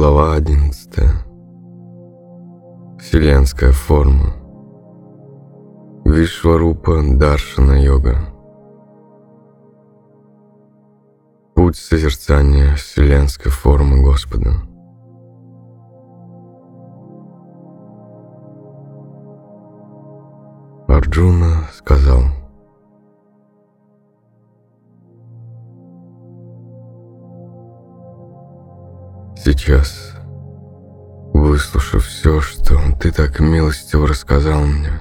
Глава 11. Вселенская форма. Вишварупа Даршана йога. Путь созерцания вселенской формы Господа. Арджуна сказал – Сейчас, выслушав все, что ты так милостиво рассказал мне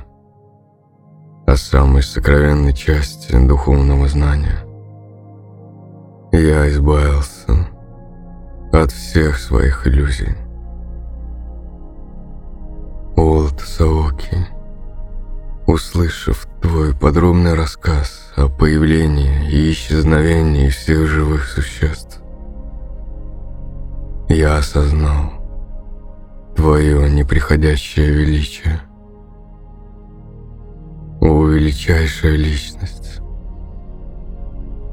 о самой сокровенной части духовного знания, я избавился от всех своих иллюзий. Олд Саоки, услышав твой подробный рассказ о появлении и исчезновении всех живых существ, я осознал Твое неприходящее величие. О, величайшая личность,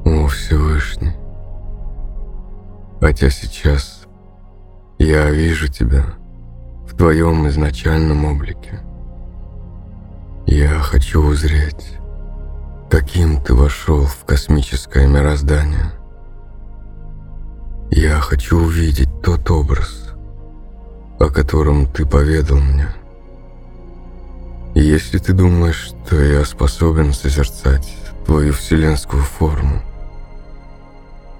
о Всевышний. Хотя сейчас я вижу Тебя в Твоем изначальном облике. Я хочу узреть, каким Ты вошел в космическое мироздание – я хочу увидеть тот образ, о котором ты поведал мне. Если ты думаешь, что я способен созерцать твою вселенскую форму,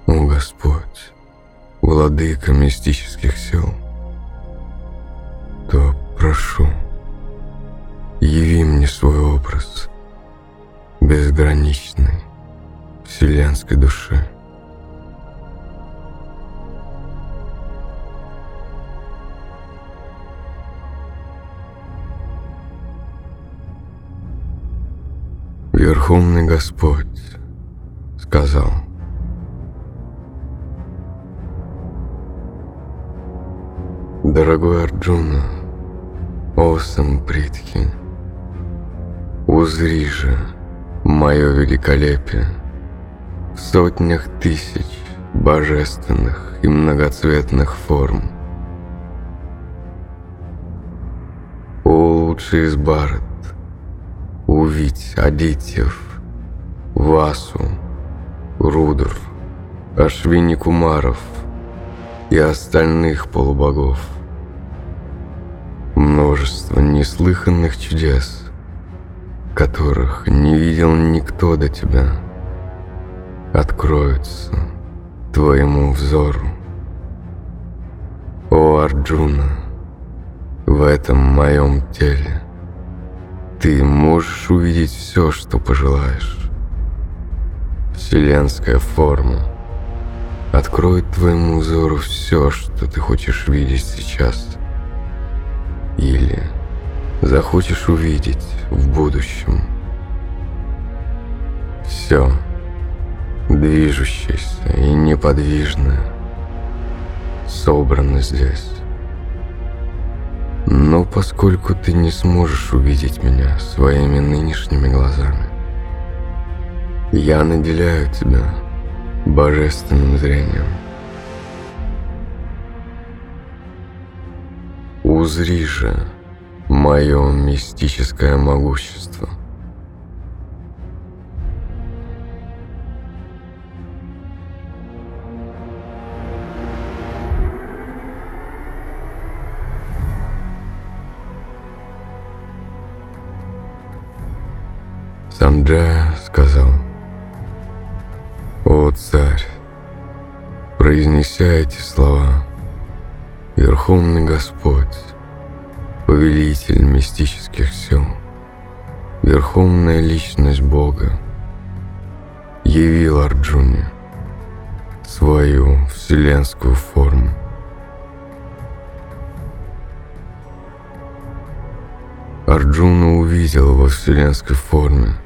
о Господь, владыка мистических сил, то прошу, яви мне свой образ безграничной вселенской души. Верховный Господь сказал, Дорогой Арджуна, о Сампритхи, узри же мое великолепие в сотнях тысяч божественных и многоцветных форм. О лучший из Барат, увидеть Адитьев, Васу, Рудр, Ашвини Кумаров и остальных полубогов. Множество неслыханных чудес, которых не видел никто до тебя, откроются твоему взору. О Арджуна, в этом моем теле ты можешь увидеть все, что пожелаешь. Вселенская форма откроет твоему взору все, что ты хочешь видеть сейчас. Или захочешь увидеть в будущем. Все, движущееся и неподвижное, собрано здесь. Но поскольку ты не сможешь увидеть меня своими нынешними глазами, я наделяю тебя божественным зрением. Узри же мое мистическое могущество. Санджая сказал, «О, царь, произнеся эти слова, Верховный Господь, повелитель мистических сил, Верховная Личность Бога, явил Арджуне свою вселенскую форму. Арджуна увидел во вселенской форме –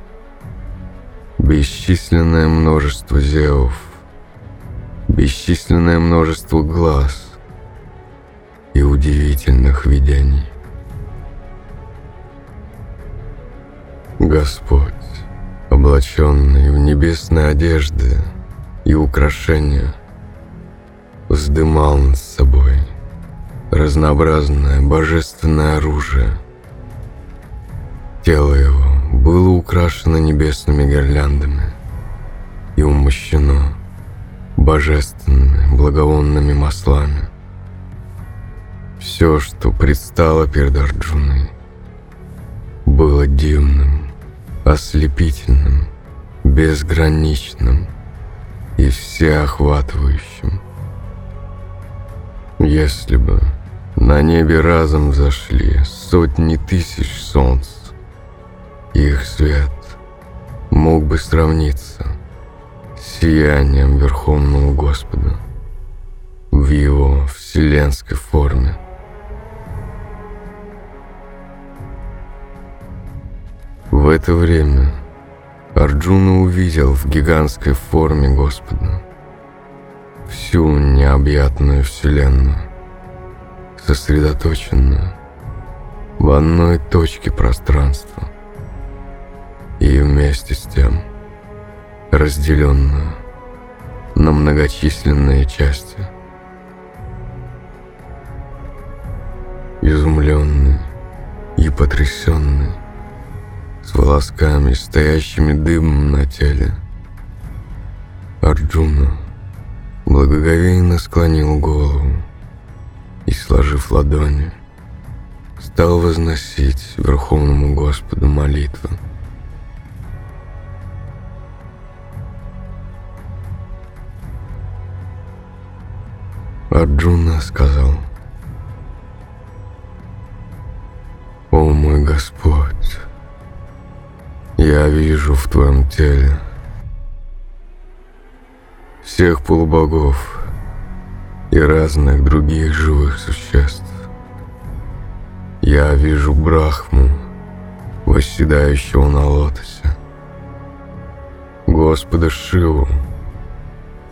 Бесчисленное множество зевов, бесчисленное множество глаз и удивительных видений. Господь, облаченный в небесные одежды и украшения, вздымал над собой разнообразное божественное оружие. Тело его было украшено небесными гирляндами и умощено божественными благовонными маслами. Все, что предстало перед Арджуной, было дивным, ослепительным, безграничным и всеохватывающим. Если бы на небе разом зашли сотни тысяч солнц, их свет мог бы сравниться с сиянием Верховного Господа в его вселенской форме. В это время Арджуна увидел в гигантской форме Господа всю необъятную вселенную, сосредоточенную в одной точке пространства и вместе с тем разделенную на многочисленные части. Изумленный и потрясенный, с волосками, стоящими дымом на теле. Арджуна благоговейно склонил голову и, сложив ладони, стал возносить Верховному Господу молитву. Арджуна сказал, «О мой Господь, я вижу в твоем теле всех полубогов и разных других живых существ. Я вижу Брахму, восседающего на лотосе, Господа Шиву,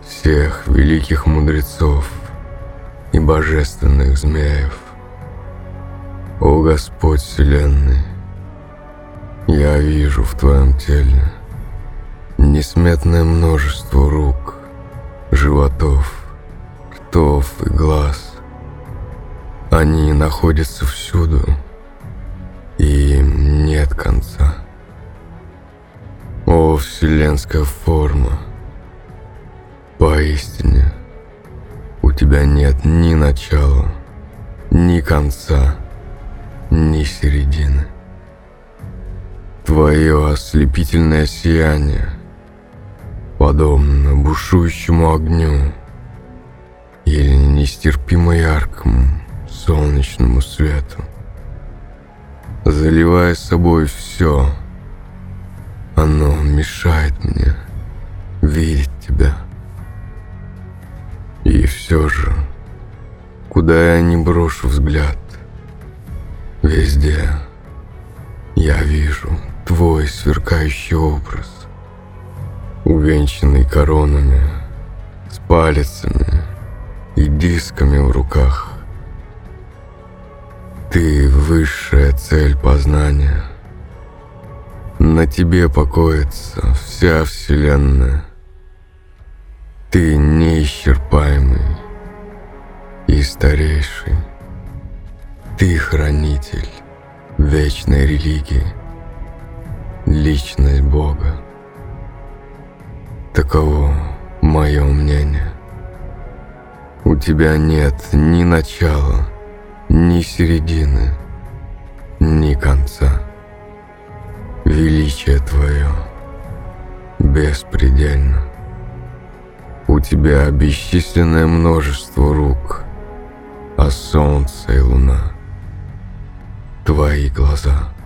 всех великих мудрецов и божественных змеев. О Господь Вселенной, я вижу в твоем теле несметное множество рук, животов, ртов и глаз. Они находятся всюду, и им нет конца. О, вселенская форма! Поистине, тебя нет ни начала, ни конца, ни середины. Твое ослепительное сияние, подобно бушующему огню или нестерпимо яркому солнечному свету, заливая собой все, оно мешает мне видеть тебя. И все же, куда я не брошу взгляд, везде я вижу твой сверкающий образ, увенчанный коронами, с палицами и дисками в руках. Ты высшая цель познания. На тебе покоится вся Вселенная. Ты неисчерпаемый и старейший. Ты хранитель вечной религии личность Бога. Таково мое мнение. У тебя нет ни начала, ни середины, ни конца. Величие твое беспредельно. У тебя бесчисленное множество рук, а солнце и луна — твои глаза —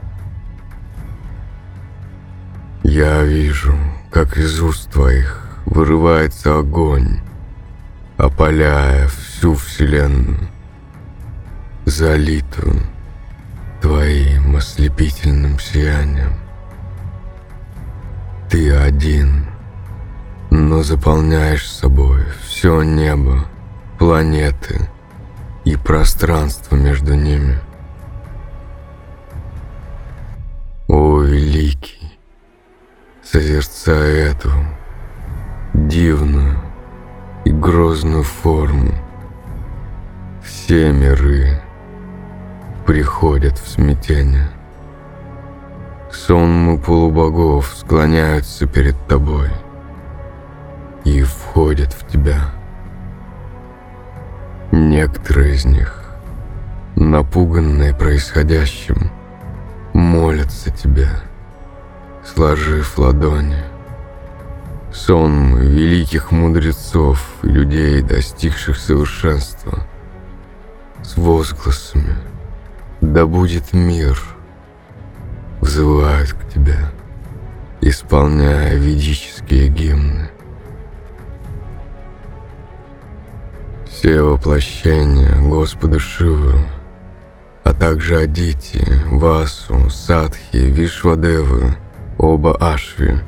я вижу, как из уст твоих вырывается огонь, опаляя всю вселенную, залитую твоим ослепительным сиянием. Ты один, но заполняешь собой все небо, планеты и пространство между ними. О, великий! созерцая эту дивную и грозную форму. Все миры приходят в смятение. Сонмы полубогов склоняются перед тобой и входят в тебя. Некоторые из них, напуганные происходящим, молятся тебе, сложив ладони. Сон великих мудрецов и людей, достигших совершенства, с возгласами «Да будет мир!» взывают к тебе, исполняя ведические гимны. Все воплощения Господа Шивы, а также Адити, Васу, Садхи, Вишвадевы, оба Ашви,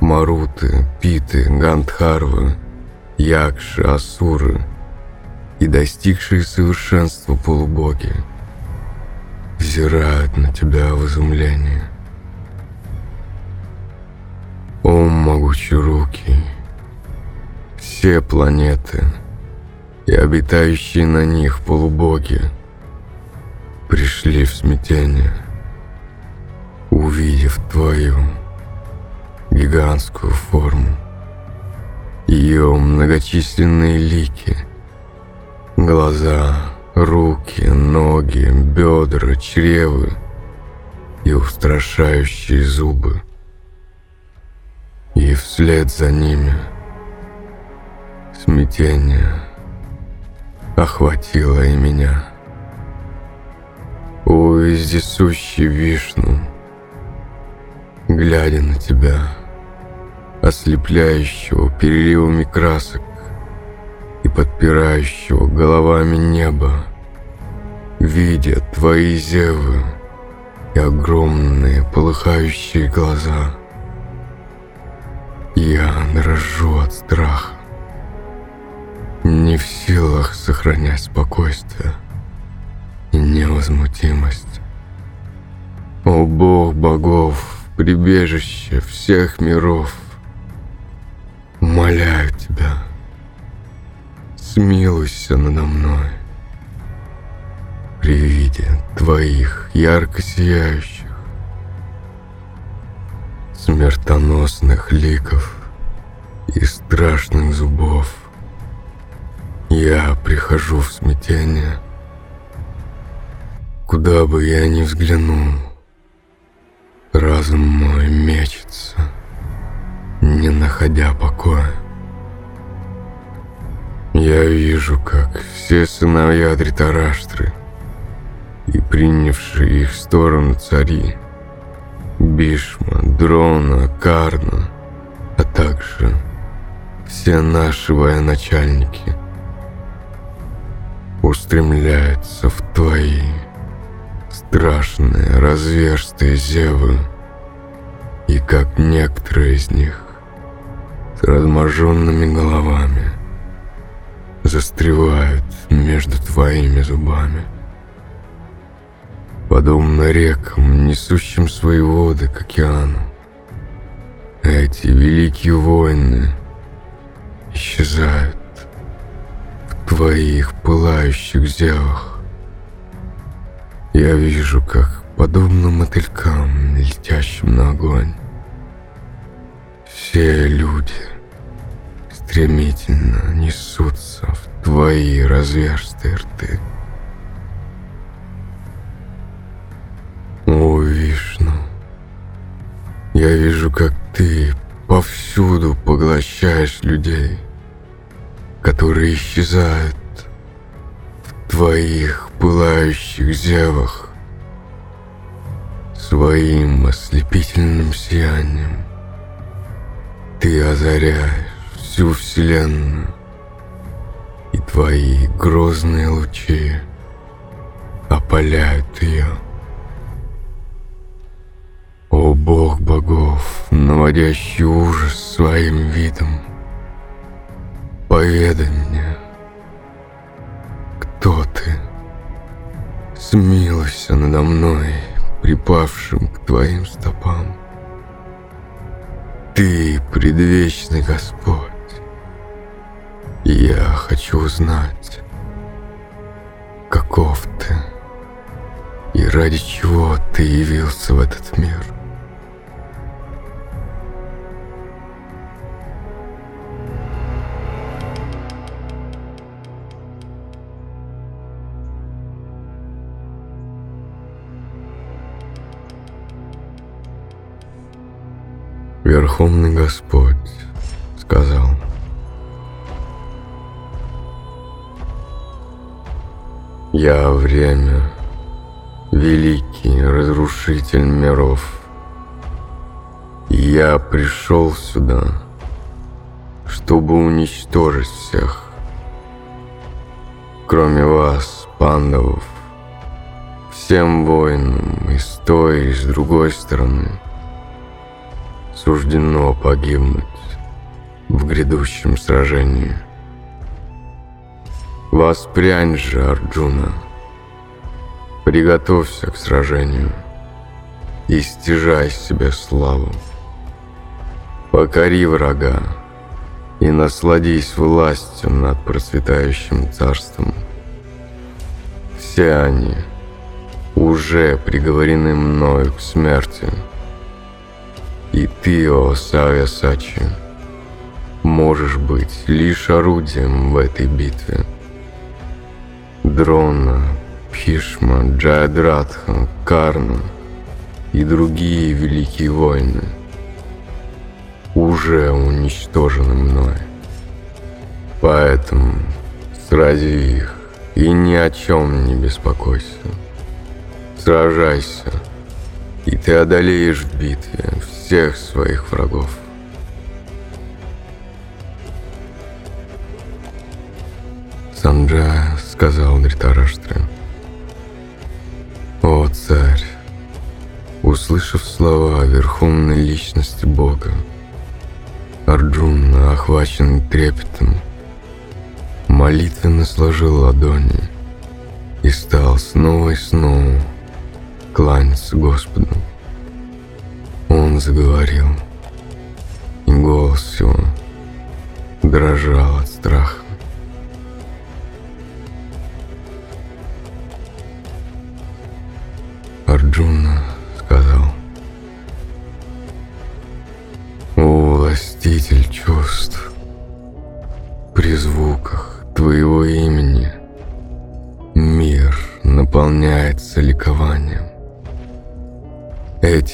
Маруты, Питы, Гандхарвы, Якши, Асуры и достигшие совершенства полубоги – взирают на тебя в изумлении. О, могучие руки, все планеты и обитающие на них полубоги пришли в смятение, увидев твою гигантскую форму, ее многочисленные лики, глаза, Руки, ноги, бедра, чревы и устрашающие зубы. И вслед за ними смятение охватило и меня. О, вездесущий Вишну, глядя на тебя, ослепляющего переливами красок, и подпирающего головами неба, видя твои зевы и огромные полыхающие глаза. Я дрожу от страха, не в силах сохранять спокойствие и невозмутимость. О Бог богов, прибежище всех миров, умоляю Тебя, смилуйся надо мной при виде твоих ярко сияющих, смертоносных ликов и страшных зубов. Я прихожу в смятение, куда бы я ни взглянул, разум мой мечется, не находя покоя. Я вижу, как все сыновья Дритараштры и принявшие их сторону цари, Бишма, Дрона, Карна, а также все наши военачальники устремляются в твои страшные разверстые зевы, и как некоторые из них с разможенными головами – застревают между твоими зубами. Подобно рекам, несущим свои воды к океану, эти великие войны исчезают твоих пылающих зевах. Я вижу, как, подобно мотылькам, летящим на огонь, все люди — стремительно несутся в твои разверстые рты. О, Вишну, я вижу, как ты повсюду поглощаешь людей, которые исчезают в твоих пылающих зевах своим ослепительным сиянием. Ты озаряешь всю вселенную, и твои грозные лучи опаляют ее. О Бог богов, наводящий ужас своим видом, поведай мне, кто ты? Смилуйся надо мной, припавшим к твоим стопам. Ты предвечный Господь. Я хочу узнать, каков ты и ради чего ты явился в этот мир. Верховный Господь сказал, «Я время, великий разрушитель миров, я пришел сюда, чтобы уничтожить всех, кроме вас, пандавов, всем воинам и с той, и с другой стороны» суждено погибнуть в грядущем сражении. Воспрянь же, Арджуна, приготовься к сражению и стяжай себе славу. Покори врага и насладись властью над процветающим царством. Все они уже приговорены мною к смерти. И ты, о Савя Сачи, можешь быть лишь орудием в этой битве. Дрона, Пишма, Джайадратха, Карна и другие великие воины уже уничтожены мной. Поэтому срази их и ни о чем не беспокойся. Сражайся, и ты одолеешь в битве всех своих врагов. Санджа сказал Дритараштре. О, царь, услышав слова верховной личности Бога, Арджуна, охваченный трепетом, молитвенно сложил ладони и стал снова и снова кланяться Господу. Он заговорил, и голос его дрожал от страха.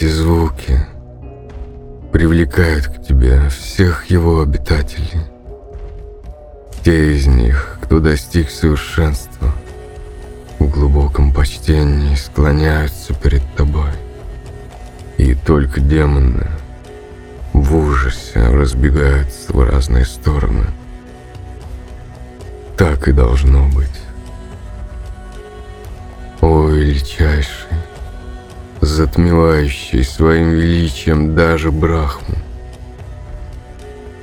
Эти звуки привлекают к тебе всех его обитателей. Те из них, кто достиг совершенства, в глубоком почтении склоняются перед тобой. И только демоны в ужасе разбегаются в разные стороны. Так и должно быть. О, величайший, затмевающий своим величием даже Брахму.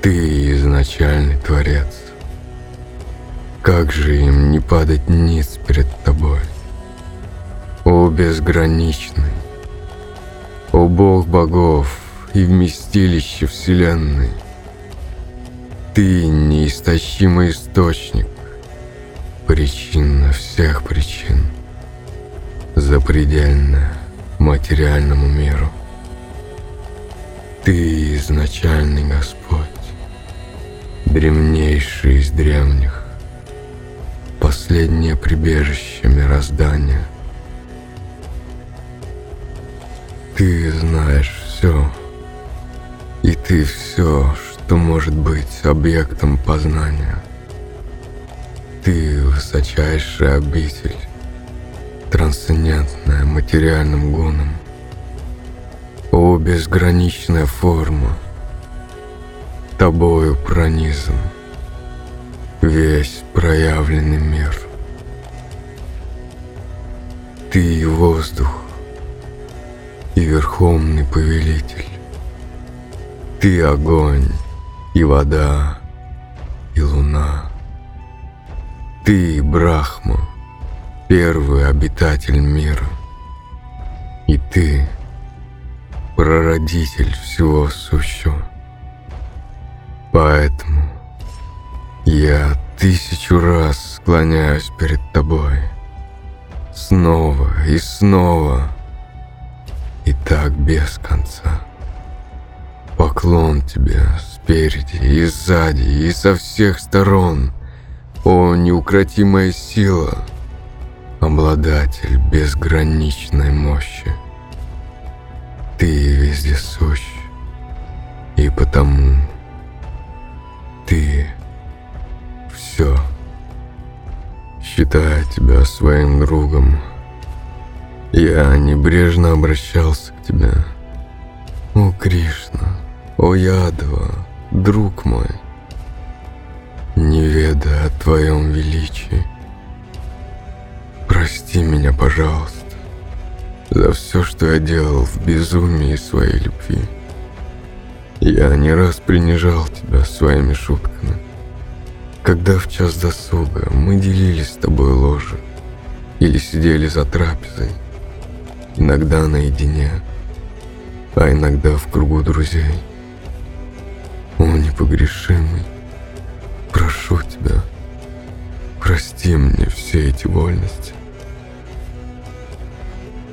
Ты изначальный Творец. Как же им не падать ниц перед тобой? О безграничный, о Бог богов и вместилище Вселенной, Ты неистощимый источник, причина всех причин, запредельная материальному миру. Ты изначальный Господь, древнейший из древних, последнее прибежище мироздания. Ты знаешь все, и ты все, что может быть объектом познания. Ты высочайший обитель, трансцендентная материальным гуном. О, безграничная форма, тобою пронизан весь проявленный мир. Ты и воздух, и верховный повелитель. Ты огонь, и вода, и луна. Ты Брахма, первый обитатель мира. И ты прародитель всего сущего. Поэтому я тысячу раз склоняюсь перед тобой снова и снова, и так без конца. Поклон тебе спереди и сзади и со всех сторон, о неукротимая сила, обладатель безграничной мощи. Ты везде сущ, и потому ты все. Считая тебя своим другом, я небрежно обращался к тебе. О, Кришна, о, Ядова, друг мой, не ведая о твоем величии, прости меня, пожалуйста, за все, что я делал в безумии своей любви. Я не раз принижал тебя своими шутками. Когда в час досуга мы делились с тобой ложе или сидели за трапезой, иногда наедине, а иногда в кругу друзей. О, непогрешимый, прошу тебя, прости мне все эти вольности.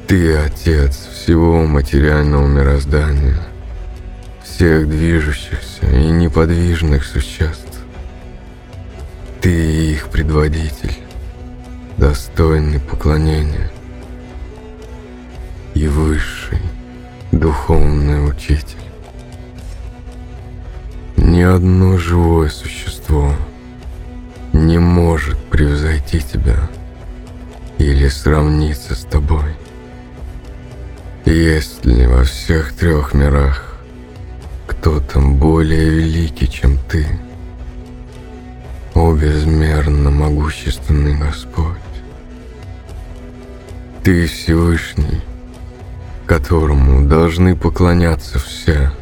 Ты отец всего материального мироздания, всех движущихся и неподвижных существ. Ты их предводитель, достойный поклонения и высший духовный учитель. Ни одно живое существо не может превзойти тебя или сравниться с тобой. Есть ли во всех трех мирах кто-то более великий, чем ты – о безмерно могущественный Господь! Ты Всевышний, которому должны поклоняться все.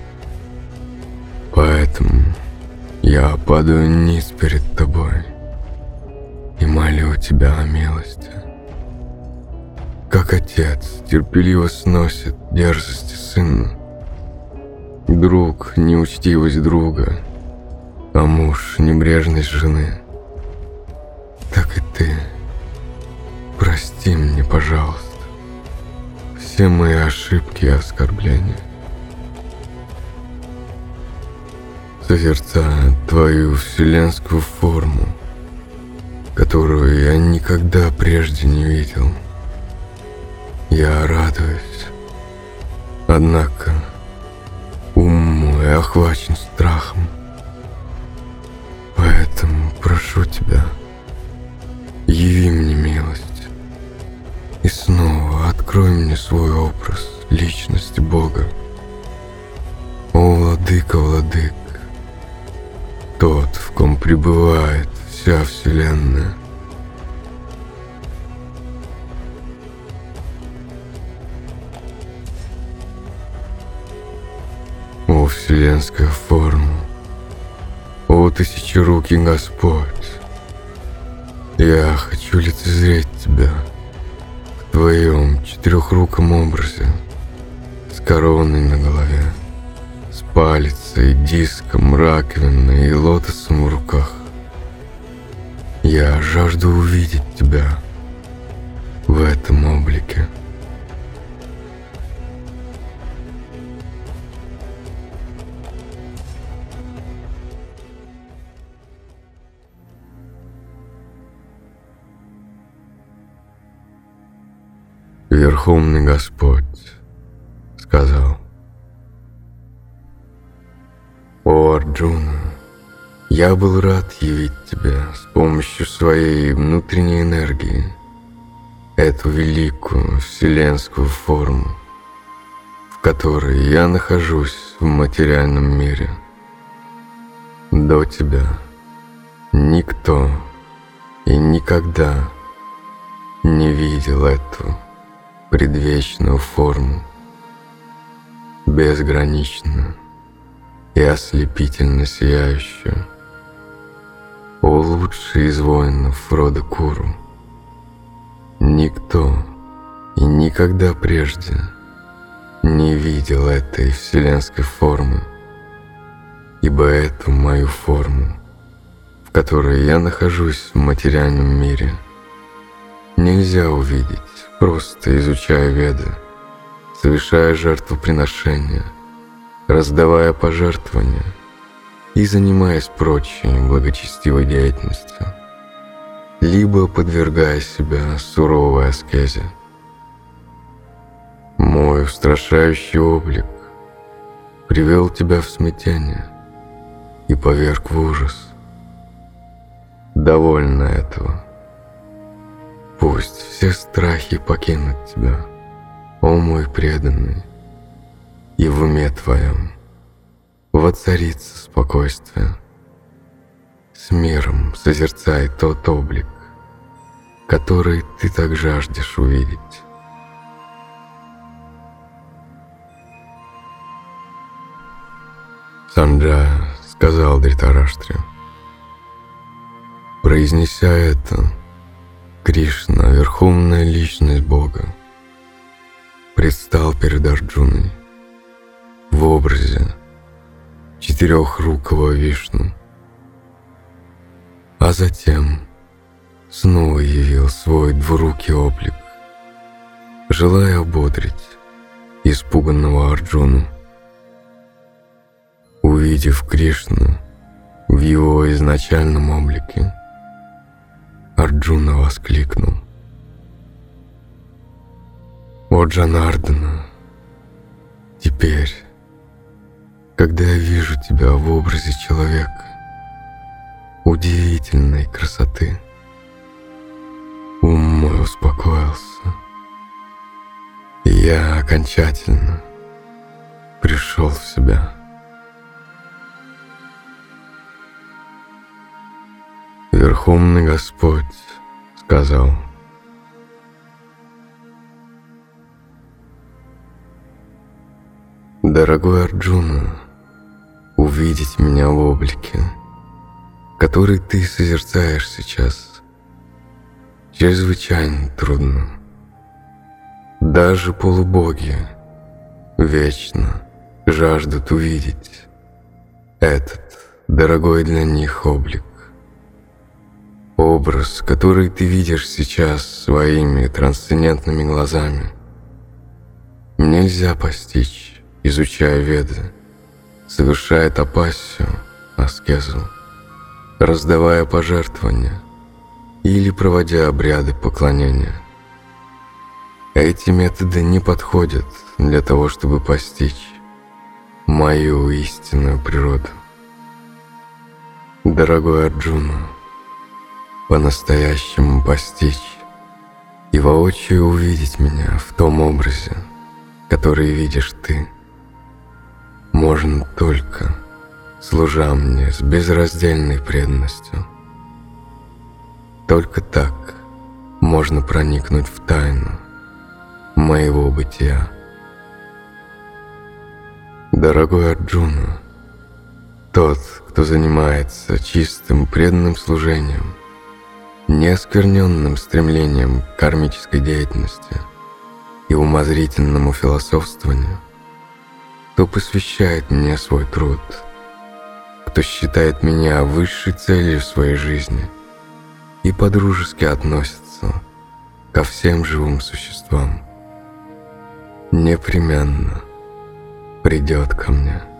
Поэтому я падаю низ перед тобой и молю тебя о милости. Как отец терпеливо сносит дерзости сына, друг неучтивость друга — а муж — небрежность жены. Так и ты. Прости мне, пожалуйста, все мои ошибки и оскорбления. Созерцая твою вселенскую форму, которую я никогда прежде не видел, я радуюсь. Однако ум мой охвачен страхом. Поэтому прошу тебя, яви мне милость и снова открой мне свой образ личности Бога. О, Владыка, Владык, тот, в ком пребывает вся Вселенная. Вселенская форма, о, тысячерукий Господь, я хочу лицезреть Тебя в Твоем четырехруком образе, с короной на голове, с палицей, диском, раковиной и лотосом в руках. Я жажду увидеть Тебя Верховный Господь сказал, «О, Арджуна, я был рад явить тебе с помощью своей внутренней энергии эту великую вселенскую форму, в которой я нахожусь в материальном мире. До тебя никто и никогда не видел эту предвечную форму, безграничную и ослепительно сияющую. О лучший из воинов рода Куру! Никто и никогда прежде не видел этой вселенской формы, ибо эту мою форму, в которой я нахожусь в материальном мире – нельзя увидеть, просто изучая веды, совершая жертвоприношения, раздавая пожертвования и занимаясь прочей благочестивой деятельностью, либо подвергая себя суровой аскезе. Мой устрашающий облик привел тебя в смятение и поверг в ужас. Довольно этого. Пусть все страхи покинут тебя, о мой преданный, и в уме твоем воцарится спокойствие. С миром созерцай тот облик, который ты так жаждешь увидеть. Санджа сказал Дритараштре. Произнеся это, Кришна, верховная личность Бога, предстал перед Арджуной в образе четырехрукого Вишну, а затем снова явил свой двурукий облик, желая ободрить испуганного Арджуну. Увидев Кришну в его изначальном облике, Арджуна воскликнул. «О, Джанардана, теперь, когда я вижу тебя в образе человека, удивительной красоты, ум мой успокоился, и я окончательно пришел в себя». Верховный Господь сказал, Дорогой Арджуна, увидеть меня в облике, который ты созерцаешь сейчас, чрезвычайно трудно. Даже полубоги вечно жаждут увидеть этот дорогой для них облик. Образ, который ты видишь сейчас своими трансцендентными глазами, нельзя постичь, изучая веды, совершая тапассию, аскезу, раздавая пожертвования или проводя обряды поклонения. Эти методы не подходят для того, чтобы постичь мою истинную природу. Дорогой Арджуна, по-настоящему постичь и воочию увидеть меня в том образе, который видишь ты, можно только служа мне с безраздельной преданностью. Только так можно проникнуть в тайну моего бытия. Дорогой Арджуна, тот, кто занимается чистым преданным служением – неоскверненным стремлением к кармической деятельности и умозрительному философствованию, кто посвящает мне свой труд, кто считает меня высшей целью своей жизни и подружески относится ко всем живым существам, непременно придет ко мне.